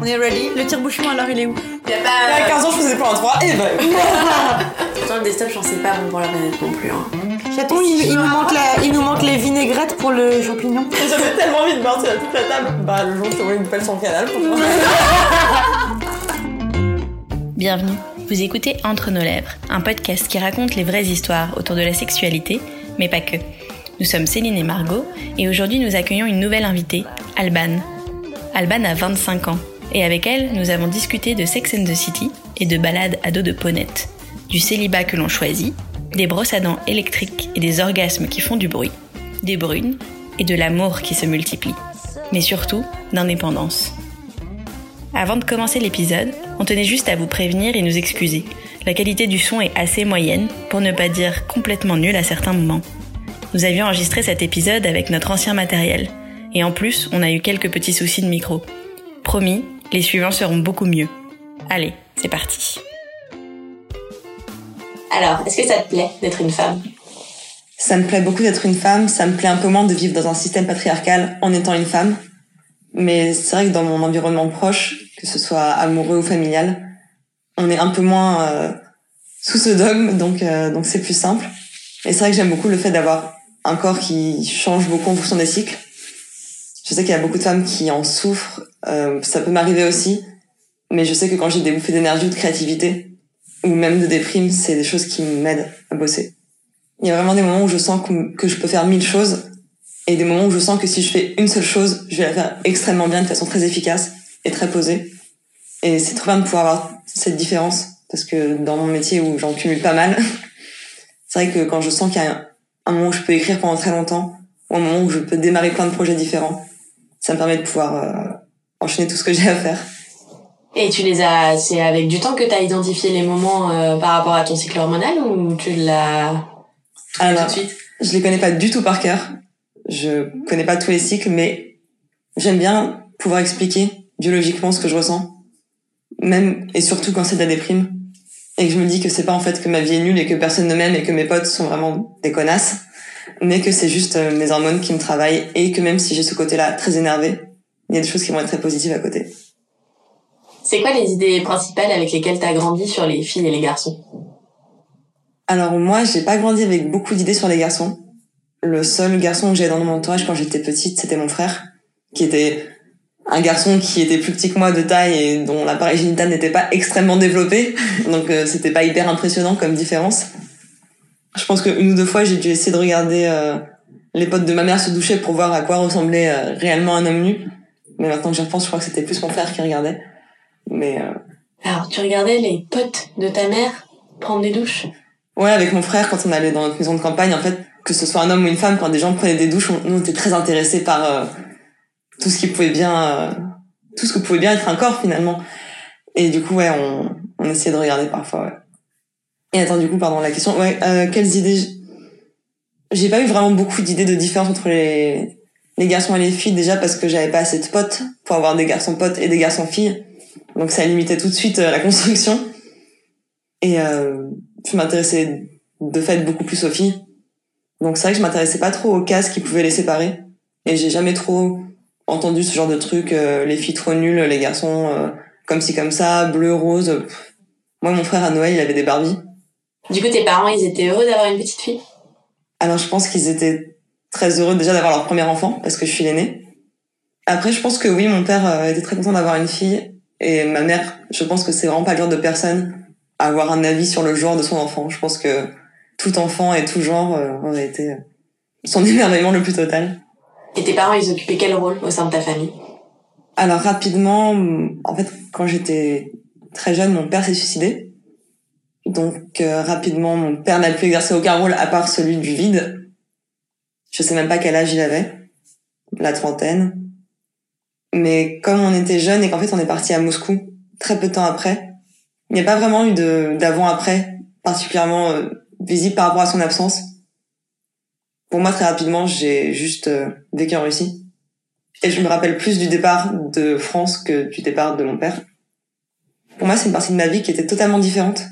On est ready Le tire-bouchon alors il est où Y a Il y pas. a 15 ans, je faisais plans à 3 et ben. Pourtant, le desktop, j'en sais pas bon pour la planète non plus. Hein. Chaton, il, il nous manque la- il nous manque les vinaigrettes pour le champignon. J'avais tellement envie de partir à toute la table. Bah, le jour où je te vois une pelle sur le canal pour toi. Bienvenue. Vous écoutez Entre nos lèvres, un podcast qui raconte les vraies histoires autour de la sexualité, mais pas que. Nous sommes Céline et Margot, et aujourd'hui nous accueillons une nouvelle invitée, Alban. Alban a 25 ans, et avec elle, nous avons discuté de Sex and the City et de balades à dos de ponette, du célibat que l'on choisit, des brosses à dents électriques et des orgasmes qui font du bruit, des brunes et de l'amour qui se multiplie, mais surtout d'indépendance. Avant de commencer l'épisode, on tenait juste à vous prévenir et nous excuser. La qualité du son est assez moyenne, pour ne pas dire complètement nulle à certains moments. Nous avions enregistré cet épisode avec notre ancien matériel, et en plus, on a eu quelques petits soucis de micro. Promis, les suivants seront beaucoup mieux. Allez, c'est parti. Alors, est-ce que ça te plaît d'être une femme? Ça me plaît beaucoup d'être une femme, ça me plaît un peu moins de vivre dans un système patriarcal en étant une femme. Mais c'est vrai que dans mon environnement proche, que ce soit amoureux ou familial, on est un peu moins euh, sous ce dogme, donc euh, donc c'est plus simple. Et c'est vrai que j'aime beaucoup le fait d'avoir un corps qui change beaucoup en fonction des cycles. Je sais qu'il y a beaucoup de femmes qui en souffrent, euh, ça peut m'arriver aussi, mais je sais que quand j'ai des bouffées d'énergie ou de créativité, ou même de déprime, c'est des choses qui m'aident à bosser. Il y a vraiment des moments où je sens que, je peux faire mille choses et des moments où je sens que si je fais une seule chose, je vais la faire extrêmement bien, de façon très efficace et très posée. Et c'est trop bien de pouvoir avoir cette différence parce que dans mon métier où j'en cumule pas mal, c'est vrai que quand je sens qu'il y a un moment où je peux écrire pendant très longtemps ou un moment où je peux démarrer plein de projets différents, ça me permet de pouvoir euh, enchaîner tout ce que j'ai à faire. Et tu les as. C'est avec du temps que t'as identifié les moments euh, par rapport à ton cycle hormonal ou tu l'as tout Alors, de suite? Je les connais pas du tout par cœur. Je connais pas tous les cycles, mais j'aime bien pouvoir expliquer biologiquement ce que je ressens. Même et surtout quand c'est de la déprime. Et que je me dis que c'est pas en fait que ma vie est nulle et que personne ne m'aime et que mes potes sont vraiment des connasses. Mais que c'est juste euh, mes hormones qui me travaillent et que même si j'ai ce côté-là très énervé, il y a des choses qui vont être très positives à côté. C'est quoi les idées principales avec lesquelles t'as grandi sur les filles et les garçons? Alors moi, j'ai pas grandi avec beaucoup d'idées sur les garçons. Le seul garçon que j'avais dans mon entourage quand j'étais petite, c'était mon frère, qui était un garçon qui était plus petit que moi de taille et dont l'appareil génital n'était pas extrêmement développé. Donc euh, c'était pas hyper impressionnant comme différence. Je pense qu'une ou deux fois, j'ai dû essayer de regarder euh, les potes de ma mère se doucher pour voir à quoi ressemblait euh, réellement un homme nu. Mais maintenant que j'y repense, je crois que c'était plus mon frère qui regardait. Mais euh, Alors, tu regardais les potes de ta mère prendre des douches? Ouais, avec mon frère, quand on allait dans notre maison de campagne, en fait, que ce soit un homme ou une femme, quand des gens prenaient des douches, on, nous, on était très intéressés par euh, tout ce qui pouvait bien, euh, tout ce que pouvait bien être un corps finalement. Et du coup, ouais, on, on essayait de regarder parfois. Ouais. Et attends, du coup, pardon, la question. Ouais, euh, quelles idées J'ai pas eu vraiment beaucoup d'idées de différence entre les les garçons et les filles déjà parce que j'avais pas assez de potes pour avoir des garçons potes et des garçons filles. Donc ça limitait tout de suite euh, la construction. Et euh, je m'intéressais de fait beaucoup plus aux filles. Donc c'est vrai que je m'intéressais pas trop aux cases qui pouvaient les séparer. Et j'ai jamais trop entendu ce genre de truc, euh, les filles trop nulles, les garçons euh, comme ci comme ça, bleu, rose. Moi, mon frère à Noël, il avait des Barbies. Du coup, tes parents, ils étaient heureux d'avoir une petite fille? Alors je pense qu'ils étaient très heureux déjà d'avoir leur premier enfant parce que je suis l'aînée. Après, je pense que oui, mon père euh, était très content d'avoir une fille et ma mère, je pense que c'est vraiment pas le genre de personne à avoir un avis sur le genre de son enfant. Je pense que tout enfant et tout genre euh, aurait été euh, son émerveillement le plus total. Et tes parents, ils occupaient quel rôle au sein de ta famille? Alors rapidement, en fait, quand j'étais très jeune, mon père s'est suicidé. Donc euh, rapidement, mon père n'a pu exercer aucun rôle à part celui du vide. Je sais même pas quel âge il avait, la trentaine. Mais comme on était jeune et qu'en fait on est parti à Moscou très peu de temps après, il n'y a pas vraiment eu de d'avant-après particulièrement euh, visible par rapport à son absence. Pour moi, très rapidement, j'ai juste euh, vécu en Russie. Et je me rappelle plus du départ de France que du départ de mon père. Pour moi, c'est une partie de ma vie qui était totalement différente,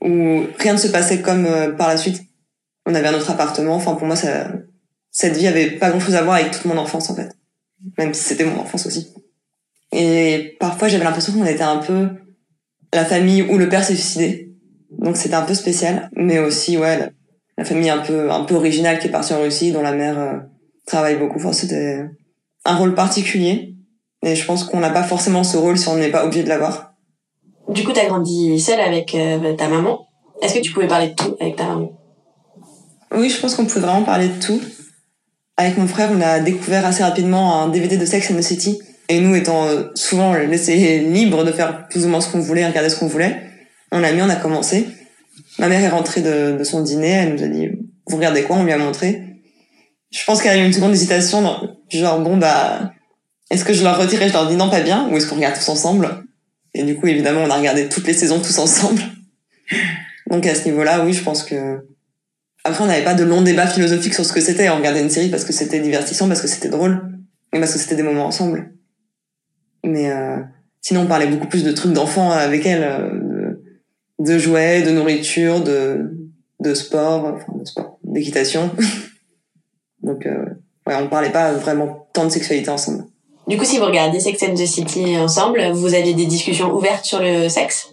où rien ne se passait comme euh, par la suite. On avait un autre appartement. Enfin, pour moi, ça, cette vie avait pas grand-chose à voir avec toute mon enfance, en fait. Même si c'était mon enfance aussi. Et parfois, j'avais l'impression qu'on était un peu la famille où le père s'est suicidé. Donc c'était un peu spécial. Mais aussi, ouais, la, la, famille un peu, un peu originale qui est partie en Russie, dont la mère euh, travaille beaucoup. Enfin, c'était un rôle particulier. Et je pense qu'on n'a pas forcément ce rôle si on n'est pas obligé de l'avoir. Du coup, t'as grandi seule avec euh, ta maman. Est-ce que tu pouvais parler de tout avec ta maman? Oui, je pense qu'on pouvait vraiment parler de tout. Avec mon frère, on a découvert assez rapidement un DVD de Sex and the City. Et nous, étant euh, souvent laissés libres de faire plus ou moins ce qu'on voulait, regarder ce qu'on voulait, on l'a mis, on a commencé. Ma mère est rentrée de, de, son dîner, elle nous a dit, vous regardez quoi? On lui a montré. Je pense qu'elle a eu une seconde hésitation, genre, bon, bah, est-ce que je leur retire et je leur dis non, pas bien Ou est-ce qu'on regarde tous ensemble? Et du coup, évidemment, on a regardé toutes les saisons tous ensemble. Donc à ce niveau-là, oui, je pense que... Après, on n'avait pas de longs débats philosophiques sur ce que c'était. On regardait une série parce que c'était divertissant, parce que c'était drôle, et parce que c'était des moments ensemble. Mais euh, sinon, on parlait beaucoup plus de trucs d'enfants avec elle, euh, de, de, jouets, de nourriture, de, de sport, enfin de sport, d'équitation. Donc, euh, ouais, on parlait pas vraiment tant de sexualité ensemble. Du coup, si vous regardez Sex and the City ensemble, vous aviez des discussions ouvertes sur le sexe?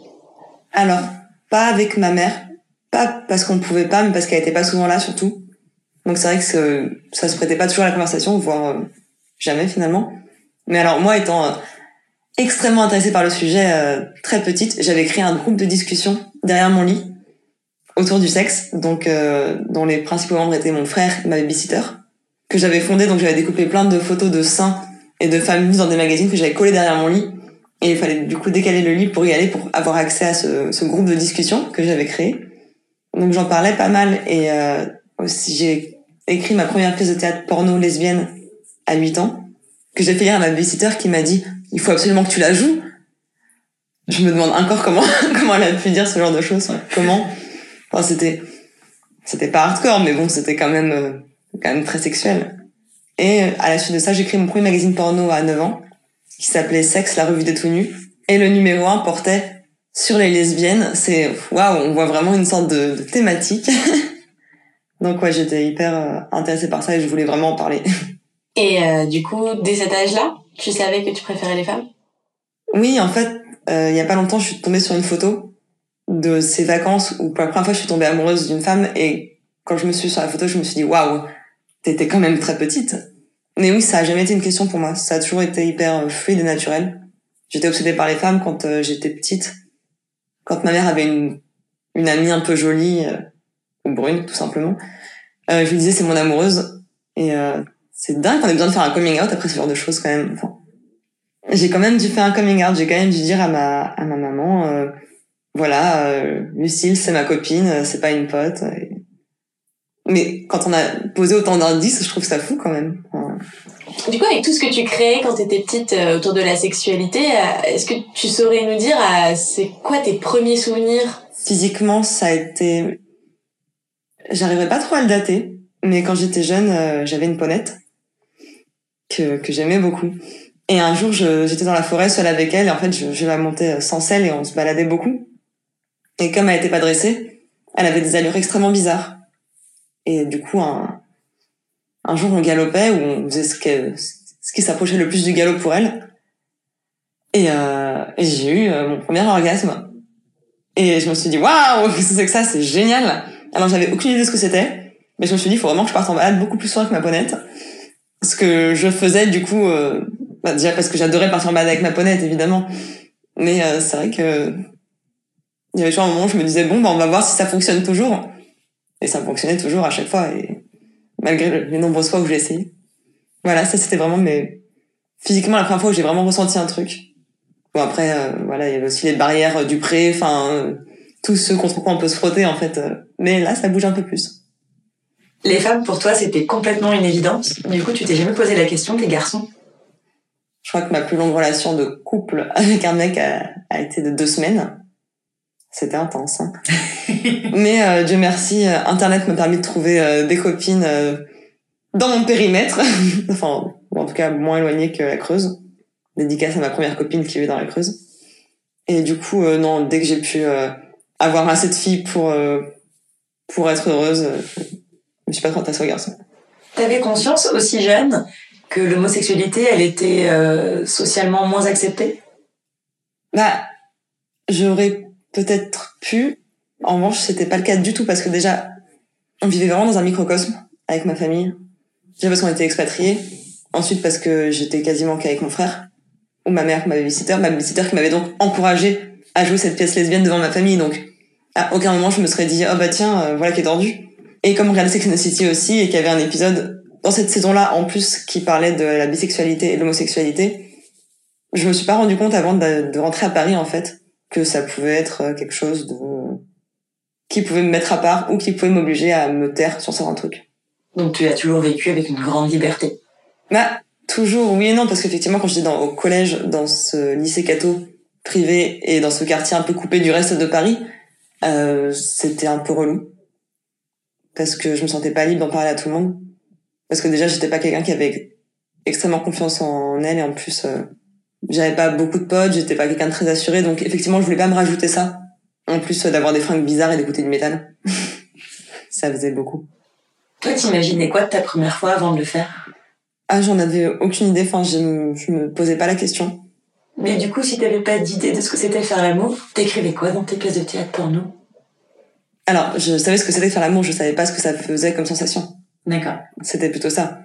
Alors, pas avec ma mère. Pas parce qu'on pouvait pas, mais parce qu'elle était pas souvent là, surtout. Donc c'est vrai que ça se prêtait pas toujours à la conversation, voire euh, jamais finalement. Mais alors moi, étant euh, extrêmement intéressée par le sujet euh, très petite, j'avais créé un groupe de discussion derrière mon lit autour du sexe, donc dont les principaux membres étaient mon frère et ma babysitter, que j'avais fondé. Donc j'avais découpé plein de photos de seins et de femmes nues dans des magazines que j'avais collés derrière mon lit. Et il fallait du coup décaler le lit pour y aller, pour avoir accès à ce, ce groupe de discussion que j'avais créé. Donc j'en parlais pas mal et euh, aussi j'ai écrit ma première pièce de théâtre porno lesbienne à 8 ans que j'ai fait lire à ma babysitter qui m'a dit il faut absolument que tu la joues. Je me demande encore comment comment elle a pu dire ce genre de choses. Comment? Enfin c'était c'était pas hardcore mais bon c'était quand même euh, quand même très sexuel. Et à la suite de ça, j'ai écrit mon premier magazine porno à 9 ans, qui s'appelait Sexe, la revue des tout nus. Et le numéro 1 portait sur les lesbiennes. C'est, waouh, on voit vraiment une sorte de, de thématique. Donc ouais, j'étais hyper euh, intéressée par ça et je voulais vraiment en parler. Et euh, du coup, dès cet âge-là, tu savais que tu préférais les femmes? Oui, en fait, euh, il y a pas longtemps, je suis tombée sur une photo de ces vacances où pour la première fois, je suis tombée amoureuse d'une femme et quand je me suis sur la photo, je me suis dit waouh, t'étais quand même très petite. Mais oui, ça a jamais été une question pour moi. Ça a toujours été hyper euh, fluide et naturel. J'étais obsédée par les femmes quand euh, j'étais petite. Quand ma mère avait une, une amie un peu jolie, euh, ou brune, tout simplement, euh, je lui disais c'est mon amoureuse. Et c'est dingue qu'on ait besoin de faire un coming out après ce genre de choses quand même. Enfin, j'ai quand même dû faire un coming out. J'ai quand même dû dire à ma, à ma maman, voilà, Lucille, c'est ma copine, c'est pas une pote. Mais quand on a posé autant d'indices, je trouve ça fou quand même. Du coup, avec tout ce que tu créais quand tu étais petite euh, autour de la sexualité, euh, est-ce que tu saurais nous dire euh, c'est quoi tes premiers souvenirs? Physiquement, ça a été... J'arriverai pas trop à le dater, mais quand j'étais jeune, j'avais une ponette que, que j'aimais beaucoup. Et un jour, j'étais dans la forêt seule avec elle, et en fait, je, je la montais sans selle et on se baladait beaucoup. Et comme elle était pas dressée, elle avait des allures extrêmement bizarres. Et du coup, un, un jour, on galopait où on faisait ce, que, ce qui s'approchait le plus du galop pour elle. Et, euh, j'ai eu euh, mon premier orgasme. Et je me suis dit, waouh, qu'est-ce que c'est que ça C'est génial Alors, j'avais aucune idée de ce que c'était. Mais je me suis dit, il faut vraiment que je parte en balade beaucoup plus souvent avec ma ponette. Ce que je faisais, du coup, euh, bah, déjà parce que j'adorais partir en balade avec ma ponette, évidemment. Mais euh, c'est vrai que il y avait toujours un moment où je me disais, bon, bah, on va voir si ça fonctionne toujours. Et ça fonctionnait toujours à chaque fois, et malgré les nombreuses fois où j'ai essayé. Voilà, ça c'était vraiment mais physiquement la première fois où j'ai vraiment ressenti un truc. Bon après, euh, voilà, il y avait aussi les barrières euh, du pré, enfin euh, tous ceux contre quoi on peut se frotter en fait. mais là, ça bouge un peu plus. Les femmes, pour toi, c'était complètement une évidence. Du coup, tu t'es jamais posé la question des garçons? Je crois que ma plus longue relation de couple avec un mec a, a été de deux semaines. C'était intense. Hein. Mais euh, Dieu merci, euh, Internet m'a permis de trouver euh, des copines euh, dans mon périmètre. enfin, en tout cas, moins éloignées que la Creuse. Dédicace à ma première copine qui vit dans la Creuse. Et du coup, non, dès que j'ai pu avoir assez de filles pour, pour être heureuse, je me suis pas trop attachée au garçon. T'avais conscience aussi jeune que l'homosexualité, elle était euh, socialement moins acceptée? Bah, j'aurais peut-être pu. En revanche, c'était pas le cas du tout parce que déjà, on vivait vraiment dans un microcosme avec ma famille. Déjà parce qu'on était expatriés. Ensuite parce que j'étais quasiment qu'avec mon frère. Ou ma mère, ma babysitter. Ma babysitter qui m'avait donc encouragé à jouer cette pièce lesbienne devant ma famille. Donc, à aucun moment je me serais dit, oh bah tiens, euh, voilà qui est tordu. Et comme on regardait Sex and City aussi et qu'il y avait un épisode dans cette saison-là en plus qui parlait de la bisexualité et l'homosexualité, je me suis pas rendu compte avant de rentrer à Paris en fait que ça pouvait être euh, quelque chose de qui pouvait me mettre à part ou qui pouvait m'obliger à me taire sur certains trucs. Donc tu as toujours vécu avec une grande liberté. Bah, toujours oui et non, parce qu'effectivement, quand j'étais dans, au collège, dans ce lycée catho privé et dans ce quartier un peu coupé du reste de Paris, euh, c'était un peu relou. Parce que je me sentais pas libre d'en parler à tout le monde. Parce que déjà, j'étais pas quelqu'un qui avait extrêmement confiance en elle et en plus, euh, j'avais pas beaucoup de potes, j'étais pas quelqu'un de très assuré, donc effectivement, je voulais pas me rajouter ça. En plus d'avoir des fringues bizarres et d'écouter du métal. ça faisait beaucoup. Toi, t'imaginais quoi de ta première fois avant de le faire? Ah, j'en avais aucune idée, enfin, je, me- je me posais pas la question. Mais du coup, si t'avais pas d'idée de ce que c'était faire l'amour, t'écrivais quoi dans tes pièces de théâtre porno? Alors, je savais ce que c'était faire l'amour, je savais pas ce que ça faisait comme sensation. D'accord. C'était plutôt ça.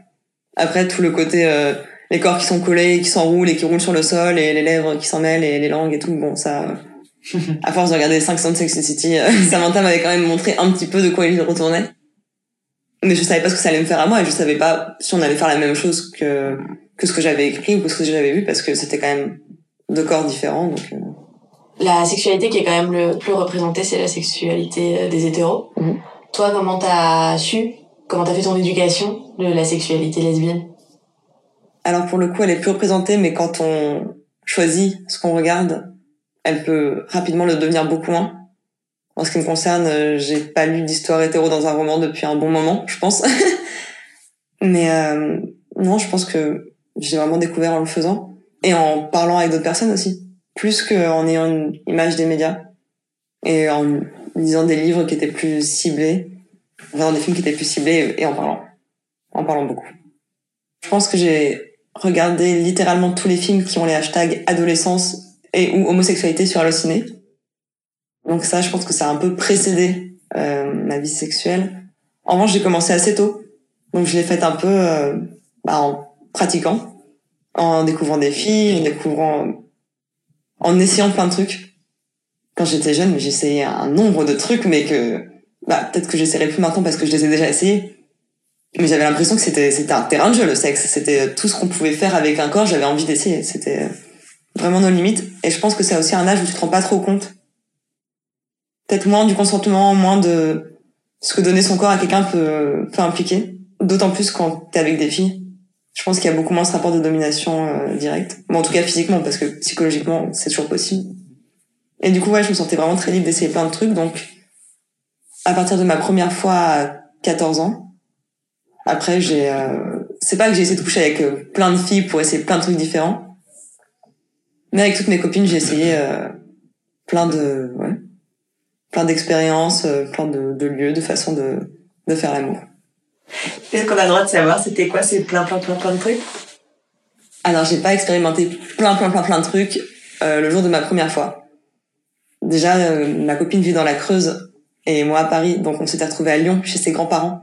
Après, tout le côté, euh, les corps qui sont collés, qui s'enroulent et qui roulent sur le sol, et les lèvres qui s'en mêlent, et les langues et tout, bon, ça, à force de regarder 5 de Sex and the City, euh, Samantha m'avait quand même montré un petit peu de quoi il retournait. Mais je savais pas ce que ça allait me faire à moi, et je savais pas si on allait faire la même chose que, que ce que j'avais écrit ou que ce que j'avais vu, parce que c'était quand même deux corps différents, donc, euh, La sexualité qui est quand même le plus représentée, c'est la sexualité euh, des hétéros. Mhm. Toi, comment t'as su, comment t'as fait ton éducation de la sexualité lesbienne? Alors pour le coup, elle est plus représentée, mais quand on choisit ce qu'on regarde, elle peut rapidement le devenir beaucoup moins. En ce qui me concerne, euh, j'ai pas lu d'histoire hétéro dans un roman depuis un bon moment, je pense. mais euh, non, je pense que j'ai vraiment découvert en le faisant et en parlant avec d'autres personnes aussi, plus qu'en ayant une image des médias et en lisant des livres qui étaient plus ciblés, en regardant des films qui étaient plus ciblés et en parlant, en parlant beaucoup. Je pense que j'ai regardé littéralement tous les films qui ont les hashtags adolescence et ou homosexualité sur Allociné. Donc ça, je pense que ça a un peu précédé euh, ma vie sexuelle. En revanche, j'ai commencé assez tôt. Donc je l'ai faite un peu euh, bah, en pratiquant, en découvrant des filles, en découvrant... en essayant plein de trucs. Quand j'étais jeune, essayé un nombre de trucs, mais que... Bah, peut-être que j'essaierai plus maintenant parce que je les ai déjà essayés. Mais j'avais l'impression que c'était c'était un terrain de jeu le sexe. C'était tout ce qu'on pouvait faire avec un corps. J'avais envie d'essayer. C'était vraiment nos limites. Et je pense que c'est aussi un âge où tu te rends pas trop compte. Peut-être moins du consentement, moins de ce que donner son corps à quelqu'un peut, peut impliquer. D'autant plus quand t'es avec des filles. Je pense qu'il y a beaucoup moins ce rapport de domination euh, direct. Bon, en tout cas physiquement, parce que psychologiquement, c'est toujours possible. Et du coup, ouais, je me sentais vraiment très libre d'essayer plein de trucs. Donc, à partir de ma première fois à 14 ans, après, j'ai, euh, c'est pas que j'ai essayé de coucher avec euh, plein de filles pour essayer plein de trucs différents, mais avec toutes mes copines, j'ai essayé euh, plein de, ouais, plein d'expériences, euh, plein de, de lieux, de façons de, de faire l'amour. Est-ce qu'on a le droit de savoir? C'était quoi? Ces plein plein plein plein de trucs? Alors, j'ai pas expérimenté plein, plein, plein, plein de trucs euh, le jour de ma première fois. Déjà, euh, ma copine vit dans la Creuse et moi à Paris, donc on s'était retrouvés à Lyon chez ses grands-parents.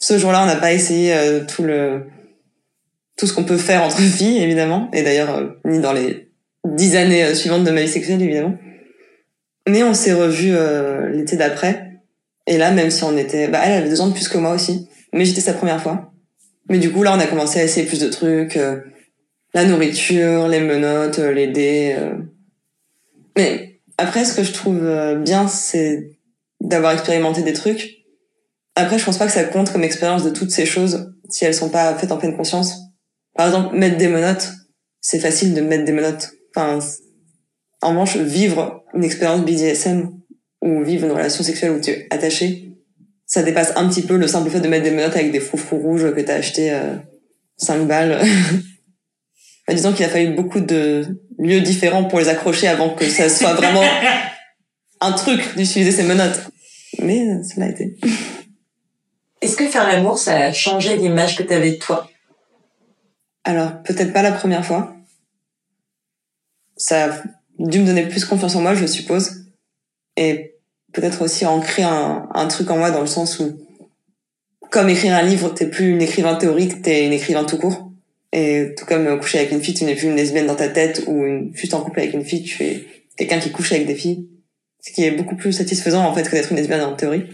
Ce jour-là, on n'a pas essayé euh, tout le tout ce qu'on peut faire entre filles, évidemment, et d'ailleurs euh, ni dans les dix années euh, suivantes de ma vie sexuelle, évidemment. Mais on s'est revus euh, l'été d'après, et là, même si on était, bah, elle avait deux ans de plus que moi aussi, mais j'étais sa première fois. Mais du coup, là, on a commencé à essayer plus de trucs. euh, la nourriture, les menottes, les dés. Mais après, ce que je trouve bien, c'est d'avoir expérimenté des trucs. Après, je pense pas que ça compte comme expérience de toutes ces choses si elles sont pas faites en pleine conscience. Par exemple, mettre des menottes, c'est facile de mettre des menottes. Enfin, en revanche, vivre une expérience BDSM ou vivre une relation sexuelle où tu es attaché, ça dépasse un petit peu le simple fait de mettre des menottes avec des froufrous rouges que t'as acheté euh, 5 balles. Bah, disons qu'il a fallu beaucoup de lieux différents pour les accrocher avant que ça soit vraiment un truc d'utiliser ces menottes. Mais euh, ça l'a été. Est-ce que faire l'amour, ça a changé l'image que t'avais de toi? Alors, peut-être pas la première fois. Ça a dû me donner plus confiance en moi, je suppose. Et peut-être aussi ancrer un, un truc en moi dans le sens où, comme écrire un livre, t'es plus une écrivain théorique, t'es une écrivain tout court. Et tout comme coucher avec une fille, tu n'es plus une lesbienne dans ta tête ou une, juste en couple avec une fille, tu es quelqu'un qui couche avec des filles. Ce qui est beaucoup plus satisfaisant en fait que d'être une lesbienne en théorie.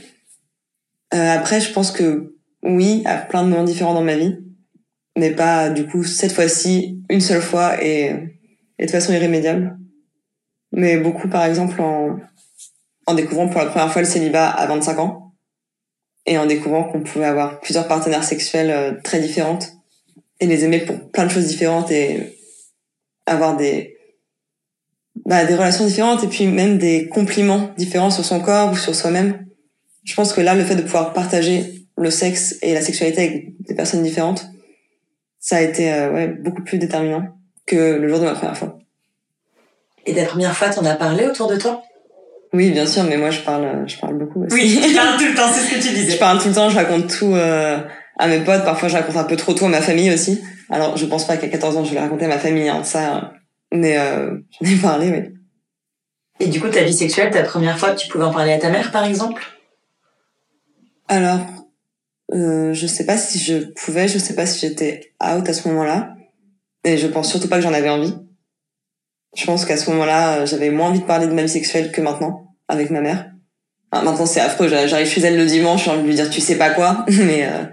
Euh, après, je pense que oui, à plein de moments différents dans ma vie, mais pas du coup cette fois-ci une seule fois et, et de façon irrémédiable. Mais beaucoup, par exemple, en, en découvrant pour la première fois le célibat à 25 ans et en découvrant qu'on pouvait avoir plusieurs partenaires sexuels euh, très différentes et les aimer pour plein de choses différentes et avoir des bah, des relations différentes et puis même des compliments différents sur son corps ou sur soi-même. Je pense que là, le fait de pouvoir partager le sexe et la sexualité avec des personnes différentes, ça a été euh, ouais, beaucoup plus déterminant que le jour de ma première fois. Et ta première fois, t'en as parlé autour de toi? Oui, bien sûr, mais moi je parle, je parle beaucoup aussi. Oui, tu parles tout le temps, c'est ce que tu disais. Je parle tout le temps, je raconte tout euh, à mes potes, parfois je raconte un peu trop tout à ma famille aussi. Alors je pense pas qu'à 14 ans je vais raconter à ma famille, hein, ça, mais euh, j'en ai parlé, oui. Et du coup, ta vie sexuelle, ta première fois, tu pouvais en parler à ta mère, par exemple? Alors, euh, je sais pas si je pouvais, je sais pas si j'étais out à ce moment-là. Et je pense surtout pas que j'en avais envie. Je pense qu'à ce moment-là, euh, j'avais moins envie de parler de ma vie sexuelle que maintenant, avec ma mère. Maintenant, c'est affreux, j'arrive chez elle le dimanche, j'ai lui dire tu sais pas quoi, mais euh,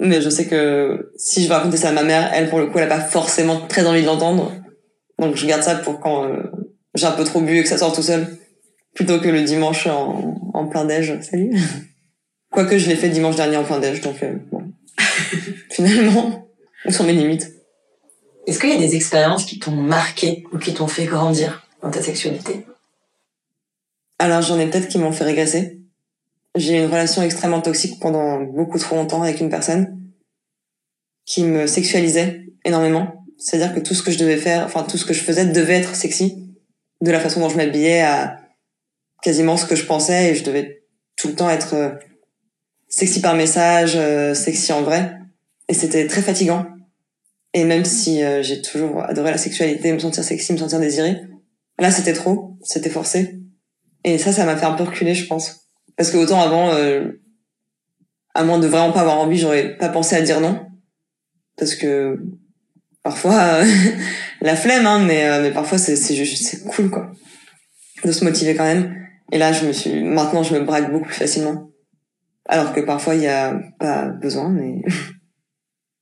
mais je sais que si je vais raconter ça à ma mère, elle, pour le coup, elle a pas forcément très envie de l'entendre. Donc je garde ça pour quand euh, j'ai un peu trop bu et que ça sort tout seul, plutôt que le dimanche en, en plein déj. Salut. Quoique je l'ai fait dimanche dernier en plein déj, donc euh, bon. Finalement, on sont mes limites. Est-ce qu'il y a des expériences qui t'ont marqué ou qui t'ont fait grandir dans ta sexualité? Alors j'en ai peut-être qui m'ont fait régresser. J'ai eu une relation extrêmement toxique pendant beaucoup trop longtemps avec une personne qui me sexualisait énormément. C'est-à-dire que tout ce que je devais faire, enfin tout ce que je faisais devait être sexy, de la façon dont je m'habillais à quasiment ce que je pensais et je devais tout le temps être euh, sexy par message, euh, sexy en vrai. Et c'était très fatigant. Et même si euh, j'ai toujours adoré la sexualité, me sentir sexy, me sentir désirée, là c'était trop, c'était forcé. Et ça, ça m'a fait un peu reculer, je pense. Parce que autant avant, euh, à moins de vraiment pas avoir envie, j'aurais pas pensé à dire non. Parce que parfois, la flemme, hein, mais, euh, mais parfois c'est c'est cool quoi, de se motiver quand même. Et là, je me suis, maintenant, je me braque beaucoup plus facilement. Alors que parfois, il y a pas besoin, mais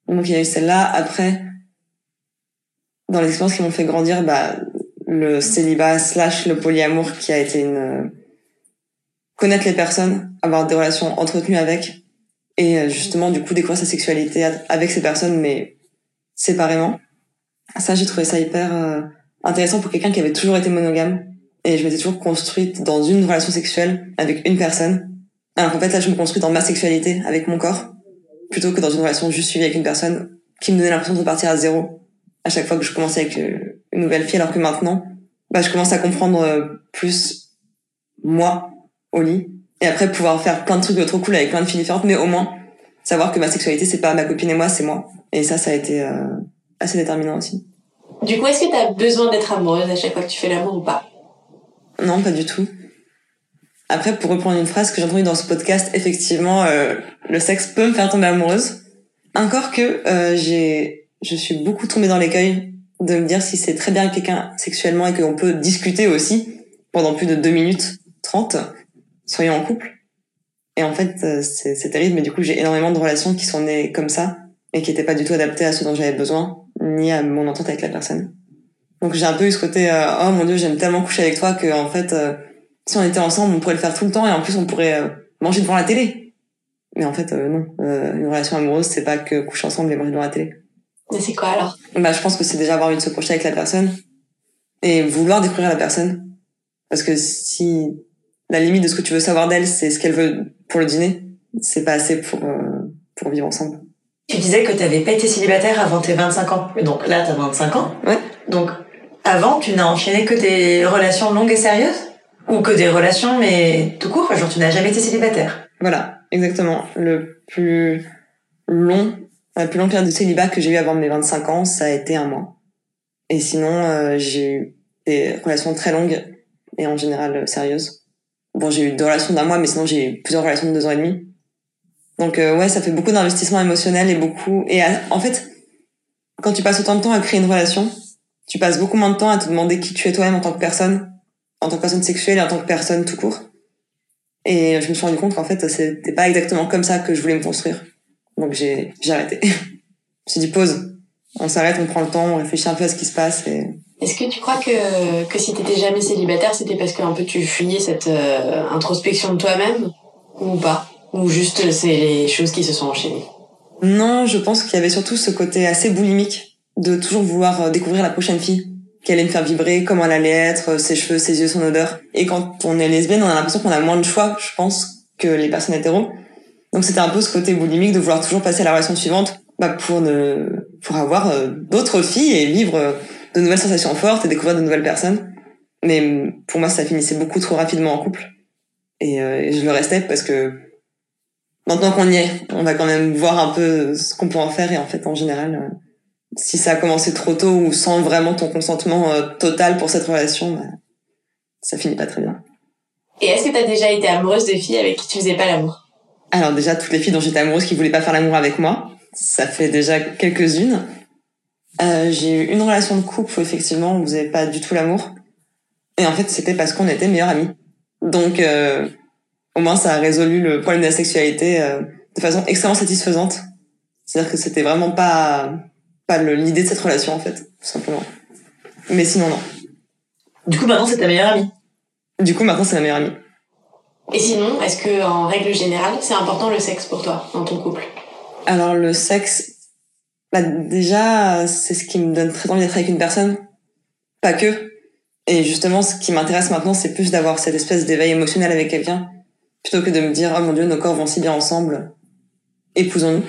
donc il y a eu celle-là. Après, dans les expériences qui m'ont fait grandir, bah le célibat slash le polyamour qui a été une connaître les personnes, avoir des relations entretenues avec et euh, justement du coup découvrir sa sexualité avec ces personnes mais séparément. Ça j'ai trouvé ça hyper euh, intéressant pour quelqu'un qui avait toujours été monogame et je m'étais toujours construite dans une relation sexuelle avec une personne. Alors qu'en fait là je me construis dans ma sexualité avec mon corps plutôt que dans une relation juste suivie avec une personne qui me donnait l'impression de repartir à zéro à chaque fois que je commençais avec euh, une nouvelle fille alors que maintenant bah je commence à comprendre plus moi au lit. Et après pouvoir faire plein de trucs trop cool avec plein de filles différentes mais au moins savoir que ma sexualité c'est pas ma copine et moi c'est moi. Et ça ça a été euh, assez déterminant aussi. Du coup, est-ce que t'as besoin d'être amoureuse à chaque fois que tu fais l'amour ou pas? Non pas du tout après pour reprendre une phrase que j'ai entendue dans ce podcast effectivement euh, le sexe peut me faire tomber amoureuse encore que euh, j'ai je suis beaucoup tombée dans l'écueil de me dire si c'est très bien avec quelqu'un sexuellement et qu'on peut discuter aussi pendant plus de 2 minutes 30 soyons en couple. Et en fait, euh, c'est terrible, mais du coup, j'ai énormément de relations qui sont nées comme ça et qui n'étaient pas du tout adaptées à ce dont j'avais besoin, ni à mon entente avec la personne. Donc j'ai un peu eu ce côté, euh, oh mon dieu, j'aime tellement coucher avec toi que en fait, euh, si on était ensemble, on pourrait le faire tout le temps et en plus on pourrait euh, manger devant la télé. Mais en fait, euh, non. Euh, une relation amoureuse, c'est pas que coucher ensemble et manger devant la télé. Mais c'est quoi alors? Bah, je pense que c'est déjà avoir envie de se projeter avec la personne et vouloir découvrir la personne. Parce que si la limite de ce que tu veux savoir d'elle, c'est ce qu'elle veut pour le dîner, c'est pas assez pour, euh, pour vivre ensemble. Tu disais que t'avais pas été célibataire avant tes 25 ans. Donc là, t'as 25 ans. Ouais. Donc, avant, tu n'as enchaîné que des relations longues et sérieuses? Ou que des relations, mais tout court, genre tu n'as jamais été célibataire Voilà, exactement. Le plus long, La plus longue période de célibat que j'ai eu avant mes 25 ans, ça a été un mois. Et sinon, euh, j'ai eu des relations très longues et en général euh, sérieuses. Bon, j'ai eu deux relations d'un mois, mais sinon j'ai eu plusieurs relations de deux ans et demi. Donc euh, ouais, ça fait beaucoup d'investissement émotionnel et beaucoup. Et en fait, quand tu passes autant de temps à créer une relation, tu passes beaucoup moins de temps à te demander qui tu es toi-même en tant que personne, en tant que personne sexuelle et en tant que personne tout court. Et je me suis rendu compte qu'en fait, c'était pas exactement comme ça que je voulais me construire. Donc j'ai j'ai arrêté. je me suis dit pause. On s'arrête, on prend le temps, on réfléchit un peu à ce qui se passe et est-ce que tu crois que, que si t'étais jamais célibataire, c'était parce que un peu tu fuyais cette euh, introspection de toi-même ou pas? Ou juste c'est les choses qui se sont enchaînées? Non, je pense qu'il y avait surtout ce côté assez boulimique de toujours vouloir euh, découvrir la prochaine fille, qu'elle allait me faire vibrer, comment elle allait être, euh, ses cheveux, ses yeux, son odeur. Et quand on est lesbienne, on a l'impression qu'on a moins de choix, je pense, que les personnes hétéros. Donc c'était un peu ce côté boulimique de vouloir toujours passer à la relation suivante bah, pour ne pour avoir d'autres filles et vivre de nouvelles sensations fortes et découvrir de nouvelles personnes. Mais pour moi, ça finissait beaucoup trop rapidement en couple. Et, euh, je le restais parce que maintenant qu'on y est, on va quand même voir un peu ce qu'on peut en faire. Et en fait, en général, euh, si ça a commencé trop tôt ou sans vraiment ton consentement euh, total pour cette relation, bah, ça finit pas très bien. Et est-ce que tu as déjà été amoureuse de filles avec qui tu faisais pas l'amour? Alors déjà, toutes les filles dont j'étais amoureuse qui voulaient pas faire l'amour avec moi, ça fait déjà quelques-unes. Euh, j'ai eu une relation de couple où effectivement on faisait pas du tout l'amour. Et en fait c'était parce qu'on était meilleurs amis. Donc euh, au moins ça a résolu le problème de la sexualité euh, de façon extrêmement satisfaisante. C'est-à-dire que c'était vraiment pas pas l'idée de cette relation en fait, tout simplement. Mais sinon non. Du coup maintenant c'est ta meilleure amie. Du coup maintenant c'est ma meilleure amie. Et sinon, est-ce que en règle générale, c'est important le sexe pour toi dans ton couple? Alors le sexe, bah, déjà, c'est ce qui me donne très envie d'être avec une personne. Pas que. Et justement, ce qui m'intéresse maintenant, c'est plus d'avoir cette espèce d'éveil émotionnel avec quelqu'un, plutôt que de me dire, oh mon dieu, nos corps vont si bien ensemble, épousons-nous.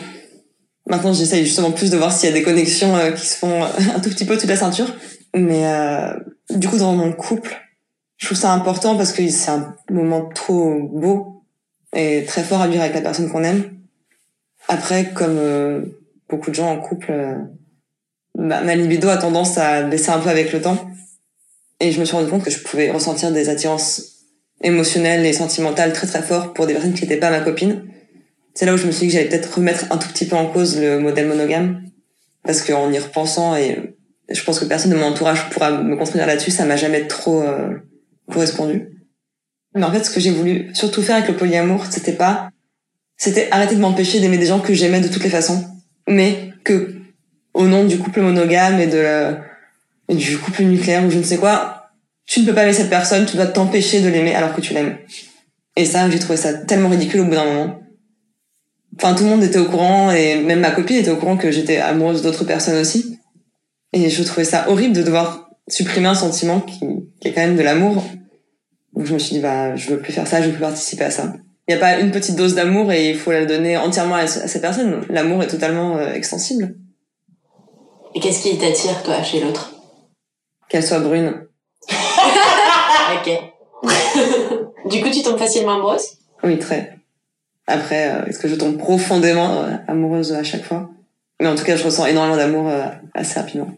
Maintenant, j'essaye justement plus de voir s'il y a des connexions euh, qui se font un tout petit peu toute la ceinture. Mais euh, du coup, dans mon couple, je trouve ça important parce que c'est un moment trop beau et très fort à vivre avec la personne qu'on aime. Après, comme euh, beaucoup de gens en couple, euh, ma, libido a tendance à baisser un peu avec le temps. Et je me suis rendu compte que je pouvais ressentir des attirances émotionnelles et sentimentales très très fortes pour des personnes qui n'étaient pas ma copine. C'est là où je me suis dit que j'allais peut-être remettre un tout petit peu en cause le modèle monogame. Parce qu'en y repensant, et je pense que personne de mon entourage pourra me construire là-dessus, ça m'a jamais trop euh, correspondu. Mais en fait, ce que j'ai voulu surtout faire avec le polyamour, c'était pas, c'était arrêter de m'empêcher d'aimer des gens que j'aimais de toutes les façons mais que au nom du couple monogame et de du couple nucléaire ou je ne sais quoi, tu ne peux pas aimer cette personne, tu dois t'empêcher de l'aimer alors que tu l'aimes. Et ça, j'ai trouvé ça tellement ridicule au bout d'un moment. Enfin, tout le monde était au courant et même ma copine était au courant que j'étais amoureuse d'autres personnes aussi. Et je trouvais ça horrible de devoir supprimer un sentiment qui, qui est quand même de l'amour. Donc je me suis dit, bah, je veux plus faire ça, je veux plus participer à ça il n'y a pas une petite dose d'amour et il faut la donner entièrement à, cette personne. L'amour est totalement euh, extensible. Et qu'est-ce qui t'attire, toi, chez l'autre? Qu'elle soit brune. ok. du coup, tu tombes facilement amoureuse? Oui, très. Après, euh, est-ce que je tombe profondément euh, amoureuse à chaque fois? Mais en tout cas, je ressens énormément d'amour assez rapidement.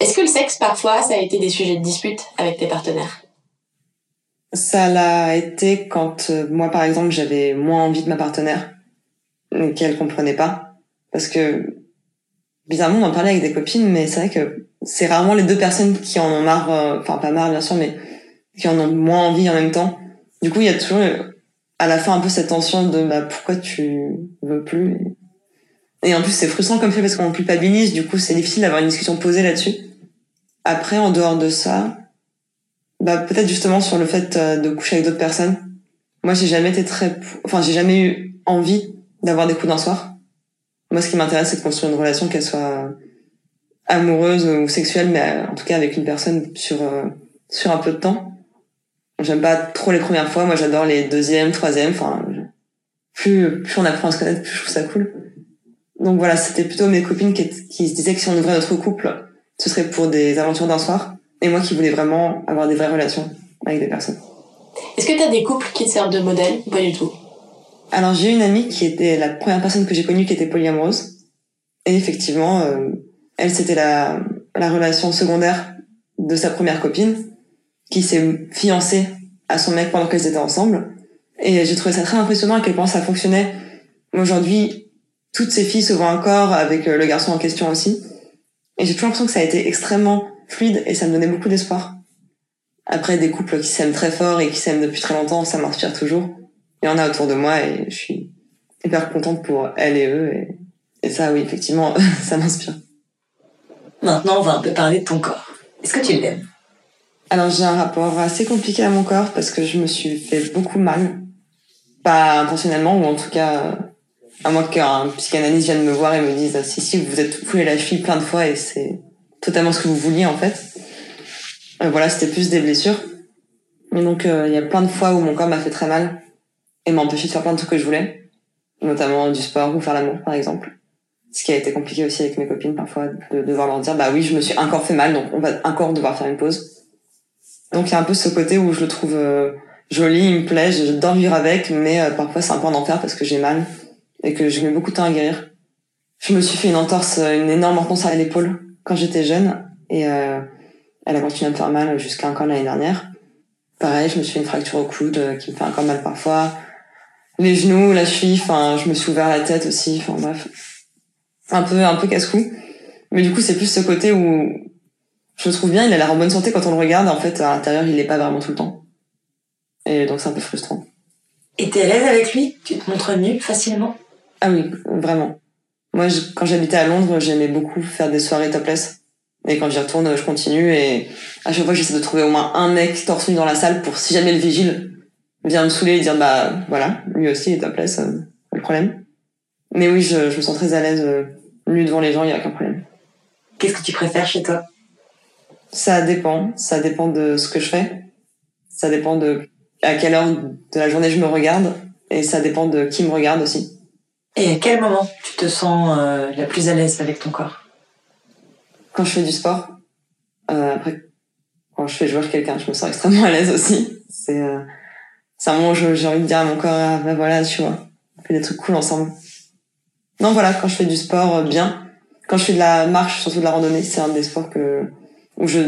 Est-ce que le sexe, parfois, ça a été des sujets de dispute avec tes partenaires? Ça l'a été quand euh, moi, par exemple, j'avais moins envie de ma partenaire, qu'elle comprenait pas, parce que bizarrement, on en parlait avec des copines, mais c'est vrai que c'est rarement les deux personnes qui en ont marre, euh, enfin pas marre bien sûr, mais qui en ont moins envie en même temps. Du coup, il y a toujours à la fin un peu cette tension de bah pourquoi tu veux plus? Et en plus, c'est frustrant comme fait parce qu'on culpabilise, du coup, c'est difficile d'avoir une discussion posée là-dessus. Après, en dehors de ça, bah peut-être justement sur le fait euh, de coucher avec d'autres personnes. Moi, j'ai jamais été très, enfin, j'ai jamais eu envie d'avoir des coups d'un soir. Moi, ce qui m'intéresse, c'est de construire une relation qu'elle soit amoureuse ou sexuelle, mais euh, en tout cas avec une personne sur euh, sur un peu de temps. J'aime pas trop les premières fois. Moi, j'adore les deuxièmes, troisièmes. Enfin, plus plus on apprend à se connaître, plus je trouve ça cool. Donc voilà, c'était plutôt mes copines qui, qui se disaient que si on ouvrait notre couple, ce serait pour des aventures d'un soir et moi qui voulais vraiment avoir des vraies relations avec des personnes. Est-ce que tu as des couples qui te servent de modèle ou pas du tout? Alors j'ai une amie qui était la première personne que j'ai connue qui était polyamoureuse. Et effectivement, euh, elle c'était la, la relation secondaire de sa première copine qui s'est fiancée à son mec pendant qu'elles étaient ensemble. Et j'ai trouvé ça très impressionnant à quel point ça fonctionnait. Aujourd'hui, toutes ces filles se voient encore avec euh, le garçon en question aussi. Et j'ai toujours l'impression que ça a été extrêmement fluide et ça me donnait beaucoup d'espoir. Après, des couples qui s'aiment très fort et qui s'aiment depuis très longtemps, ça m'inspire toujours. Il y en a autour de moi et je suis hyper contente pour elles et eux. Et, et ça, oui, effectivement, ça m'inspire. Maintenant, on va un peu parler de ton corps. Est-ce que tu l'aimes? Alors, j'ai un rapport assez compliqué à mon corps parce que je me suis fait beaucoup mal. Pas intentionnellement, ou en tout cas, à moins qu'un psychanalyste vienne me voir et me dise si, si, vous êtes foulé la cheville plein de fois et c'est totalement ce que vous vouliez, en fait. Euh, voilà, c'était plus des blessures. Et donc, euh, il y a plein de fois où mon corps m'a fait très mal et m'a empêché de faire plein de trucs que je voulais, notamment du sport ou faire l'amour, par exemple. Ce qui a été compliqué aussi avec mes copines parfois, de devoir leur dire, bah oui, je me suis encore fait mal, donc on va encore devoir faire une pause. Donc il y a un peu ce côté où je le trouve euh, joli, il me plaît, j'adore vivre avec, mais euh, parfois c'est un peu en enfer parce que j'ai mal et que j'ai mis beaucoup de temps à guérir. Je me suis fait une entorse, une énorme entorse à l'épaule quand j'étais jeune et euh, elle a continué à me faire mal jusqu'à encore l'année dernière. Pareil, je me suis fait une fracture au coude euh, qui me fait encore mal parfois. Les genoux, la cheville, enfin, je me suis ouvert la tête aussi, enfin bref. Un peu, un peu casse-cou. Mais du coup, c'est plus ce côté où je le trouve bien, il a l'air en bonne santé quand on le regarde, en fait, à l'intérieur, il est pas vraiment tout le temps. Et donc, c'est un peu frustrant. Et t'es à l'aise avec lui? Tu te montres nu facilement? Ah oui, vraiment. Moi, je- quand j'habitais à Londres, j'aimais beaucoup faire des soirées topless. Et quand j'y retourne, je continue et à chaque fois, j'essaie de trouver au moins un mec torse nu dans la salle pour si jamais le vigile vient me saouler et dire bah voilà, lui aussi est topless, euh, pas le problème. Mais oui, je, je me sens très à l'aise euh, nu devant les gens, il y a aucun problème. Qu'est-ce que tu préfères chez toi? Ça dépend, ça dépend de ce que je fais. Ça dépend de à quelle heure de la journée je me regarde et ça dépend de qui me regarde aussi. Et à quel moment tu te sens euh, la plus à l'aise avec ton corps? Quand je fais du sport, euh, après quand je fais jouer quelqu'un, je me sens extrêmement à l'aise aussi. C'est euh, c'est un moment où j'ai envie de dire à mon corps ah, bah voilà, tu vois, on fait des trucs cool ensemble. Non voilà, quand je fais du sport euh, bien, quand je fais de la marche, surtout de la randonnée, c'est un des sports que où je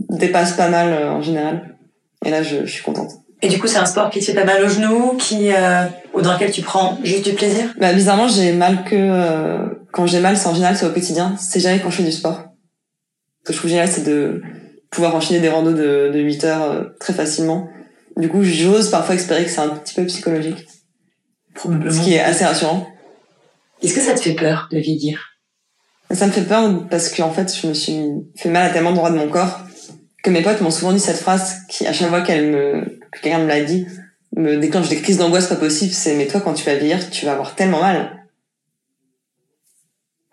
dépasse pas mal euh, en général. Et là, je, je suis contente. Et du coup, c'est un sport qui te fait pas mal aux genoux, qui euh, ou dans lequel tu prends juste du plaisir? Bah, bizarrement, j'ai mal que euh, quand j'ai mal, c'est en général c'est au quotidien. C'est jamais quand je fais du sport. Ce que je trouve génial, c'est de pouvoir enchaîner des randos de, de 8 heures euh, très facilement. Du coup, j'ose parfois espérer que c'est un petit peu psychologique, Probablement. ce qui est assez rassurant. Est-ce que ça te fait peur de vieillir? Ça me fait peur parce qu'en fait, je me suis fait mal à tellement d'endroits de mon corps que mes potes m'ont souvent dit cette phrase qui, à chaque fois qu'elle me, que quelqu'un me l'a dit, me déclenche des crises d'angoisse pas possible. C'est mais toi, quand tu vas vieillir, tu vas avoir tellement mal.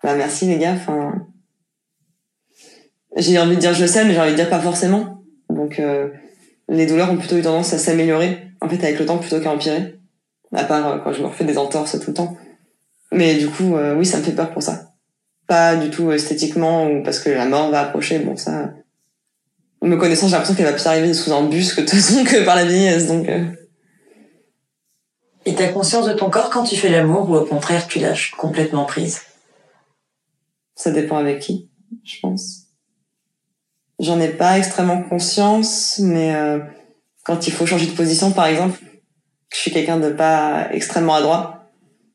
Bah merci les gars. Enfin, j'ai envie de dire je sais, mais j'ai envie de dire pas forcément. Donc euh, les douleurs ont plutôt eu tendance à s'améliorer en fait avec le temps plutôt qu'à empirer. À part euh, quand je me refais des entorses tout le temps. Mais du coup, euh, oui, ça me fait peur pour ça pas du tout esthétiquement ou parce que la mort va approcher. Bon, ça, me connaissant, j'ai l'impression qu'elle va plus arriver sous un bus que de toute façon que par la vieillesse. Donc, euh, Et t'as conscience de ton corps quand tu fais l'amour ou au contraire tu lâches complètement prise? Ça dépend avec qui, je pense. J'en ai pas extrêmement conscience, mais euh, quand il faut changer de position, par exemple, je suis quelqu'un de pas extrêmement adroit.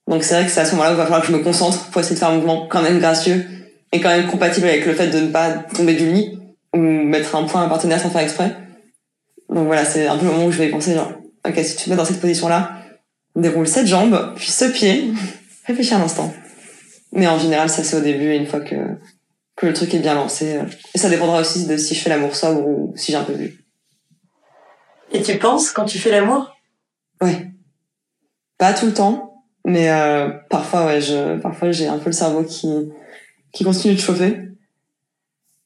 Donc c'est vrai que c'est à ce moment-là où il va falloir que je me concentre pour essayer de faire un mouvement quand même gracieux et quand même compatible avec le fait de ne pas tomber du lit ou mettre un point à un partenaire sans faire exprès. Donc voilà, c'est un peu le moment où je vais y penser genre, ok, si tu te mets dans cette position-là, déroule cette jambe, puis ce pied, réfléchis un instant. Mais en général, ça c'est au début, et une fois que, que le truc est bien lancé. euh, Et ça dépendra aussi de si je fais l'amour sobre ou si j'ai un peu bu. Et tu penses quand tu fais l'amour? Ouais. Pas tout le temps, mais euh, parfois, ouais, je, parfois j'ai un peu le cerveau qui, qui continue de chauffer.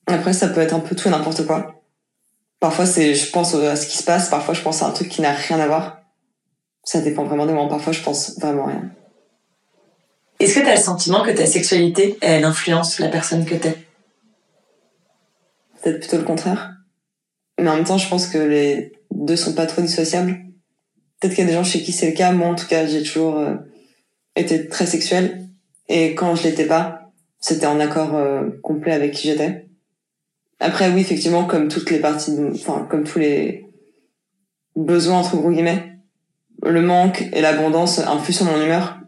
Après, ça peut être un peu tout et n'importe quoi. Parfois, c'est, je pense à ce qui se passe, parfois, je pense à un truc qui n'a rien à voir. Ça dépend vraiment des moments. Parfois, je pense vraiment rien. Est-ce que t'as le sentiment que ta sexualité, elle influence la personne que t'es? Peut-être plutôt le contraire. Mais en même temps, je pense que les deux sont pas trop dissociables. Peut-être qu'il y a des gens chez qui c'est le cas. Moi, en tout cas, j'ai toujours été très sexuelle. Et quand je l'étais pas, c'était en accord euh, complet avec qui j'étais. Après, oui, effectivement, comme toutes les parties, enfin, comme tous les besoins, entre gros guillemets, le manque et l'abondance influent sur mon humeur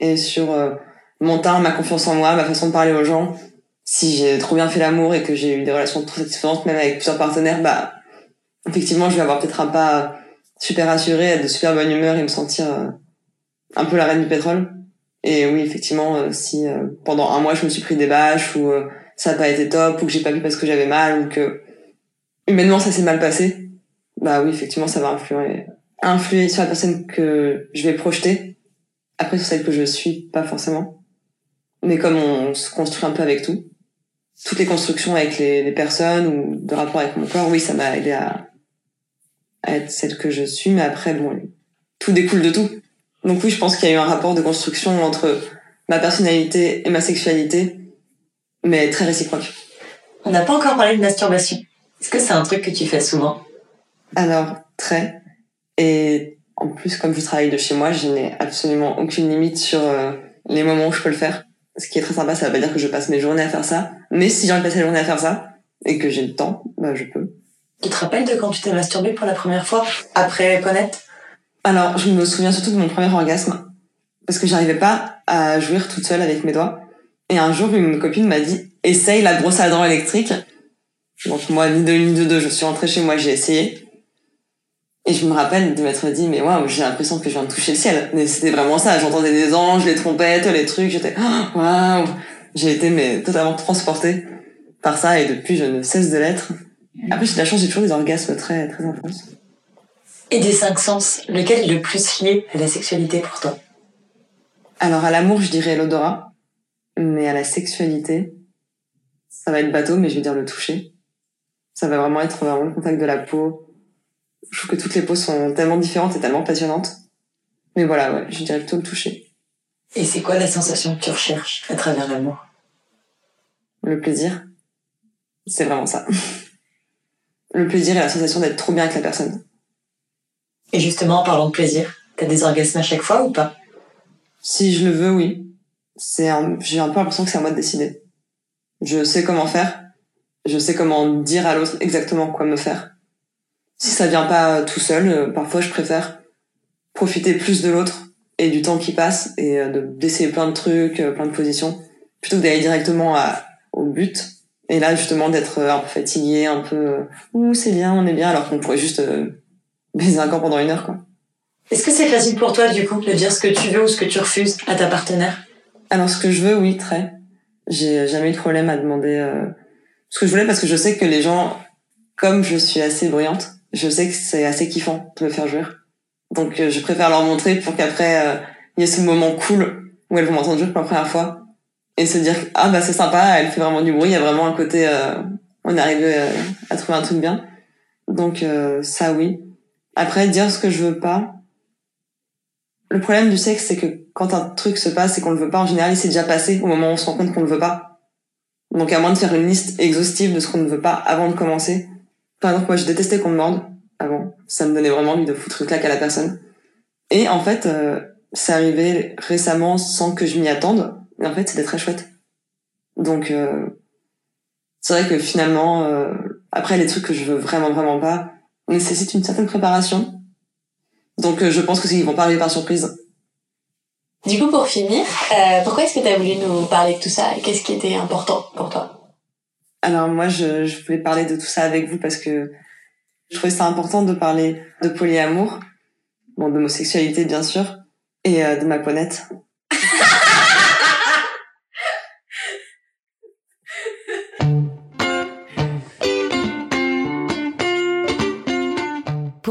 et sur euh, mon teint, ma confiance en moi, ma façon de parler aux gens. Si j'ai trop bien fait l'amour et que j'ai eu des relations trop satisfaisantes, même avec plusieurs partenaires, bah, effectivement, je vais avoir peut-être un pas super assuré, de super bonne humeur et me sentir euh, un peu la reine du pétrole. Et oui, effectivement, euh, si euh, pendant un mois je me suis pris des bâches ou euh, ça n'a pas été top ou que j'ai pas vu parce que j'avais mal ou que humainement ça s'est mal passé, bah oui, effectivement, ça va influer, influer sur la personne que je vais projeter. Après, sur celle que je suis, pas forcément. Mais comme on se construit un peu avec tout, toutes les constructions avec les, les personnes ou de rapport avec mon corps, oui, ça m'a aidé à, à être celle que je suis. Mais après, bon, tout découle de tout. Donc oui, je pense qu'il y a eu un rapport de construction entre ma personnalité et ma sexualité, mais très réciproque. On n'a pas encore parlé de masturbation. Est-ce que c'est un truc que tu fais souvent? Alors, très. Et en plus, comme je travaille de chez moi, je n'ai absolument aucune limite sur euh, les moments où je peux le faire. Ce qui est très sympa, ça veut pas dire que je passe mes journées à faire ça. Mais si j'ai envie de passer la journée à faire ça, et que j'ai le temps, bah je peux. Tu te rappelles de quand tu t'es masturbé pour la première fois après connaître Alors, je me souviens surtout de mon premier orgasme. Parce que j'arrivais pas à jouir toute seule avec mes doigts. Et un jour, une copine m'a dit, essaye la brosse à dents électrique. Donc moi, ni de ni de deux, je suis rentrée chez moi, j'ai essayé. Et je me rappelle de m'être dit, mais waouh, j'ai l'impression que je viens de toucher le ciel. Mais c'était vraiment ça, j'entendais des anges, les trompettes, les trucs, j'étais, oh, waouh. J'ai été, mais totalement transportée par ça, et depuis, je ne cesse de l'être. Après, j'ai de la chance, j'ai toujours des orgasmes très, très intenses. Et des cinq sens, lequel est le plus lié à la sexualité pour toi? Alors, à l'amour, je dirais l'odorat. Mais à la sexualité, ça va être bateau, mais je vais dire le toucher. Ça va vraiment être vraiment le contact de la peau. Je trouve que toutes les peaux sont tellement différentes et tellement passionnantes. Mais voilà, ouais, je dirais plutôt le toucher. Et c'est quoi la sensation que tu recherches à travers l'amour? Le plaisir, c'est vraiment ça. Le plaisir et la sensation d'être trop bien avec la personne. Et justement, en parlant de plaisir, t'as des orgasmes à chaque fois ou pas? Si je le veux, oui. C'est un- j'ai un peu l'impression que c'est à moi de décider. Je sais comment faire. Je sais comment dire à l'autre exactement quoi me faire. Si ça vient pas tout seul, euh, parfois je préfère profiter plus de l'autre et du temps qui passe et euh, de d'essayer plein de trucs, euh, plein de positions, plutôt que d'aller directement à, au but. Et là, justement, d'être euh, un peu fatigué, un peu euh, ouh c'est bien, on est bien, alors qu'on pourrait juste euh, baiser un corps pendant une heure, quoi. Est-ce que c'est facile pour toi, du coup, de dire ce que tu veux ou ce que tu refuses à ta partenaire? Alors, ce que je veux, oui, très. J'ai jamais eu de problème à demander euh, ce que je voulais parce que je sais que les gens, comme je suis assez bruyante, je sais que c'est assez kiffant de me faire jouir. Donc, euh, je préfère leur montrer pour qu'après, euh, il y ait ce moment cool où elles vont m'entendre jouer pour la première fois et se dire ah bah c'est sympa, elle fait vraiment du bruit, il y a vraiment un côté, euh, on est arrivé à trouver un truc bien. Donc euh, ça oui. Après dire ce que je veux pas, le problème du sexe, c'est que quand un truc se passe et qu'on le veut pas, en général, il s'est déjà passé au moment où on se rend compte qu'on le veut pas. Donc, à moins de faire une liste exhaustive de ce qu'on ne veut pas avant de commencer. Par exemple, moi, je détestais qu'on me morde avant. Ça me donnait vraiment envie de foutre une claque à la personne. Et en fait, euh, c'est arrivé récemment sans que je m'y attende. Et en fait, c'était très chouette. Donc, euh, c'est vrai que finalement, euh, après, les trucs que je veux vraiment, vraiment pas nécessitent une certaine préparation. Donc, euh, je pense que c'est qu'ils vont pas arriver par surprise. Du coup, pour finir, euh, pourquoi est-ce que tu as voulu nous parler de tout ça et qu'est-ce qui était important pour toi? Alors moi, je, je voulais parler de tout ça avec vous parce que je trouvais ça important de parler de polyamour, bon, d'homosexualité bien sûr, et euh, de ma ponette.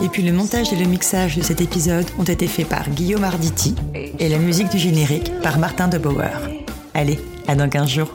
Et puis le montage et le mixage de cet épisode ont été faits par Guillaume Arditi et la musique du générique par Martin de Bauer. Allez, à dans 15 jours.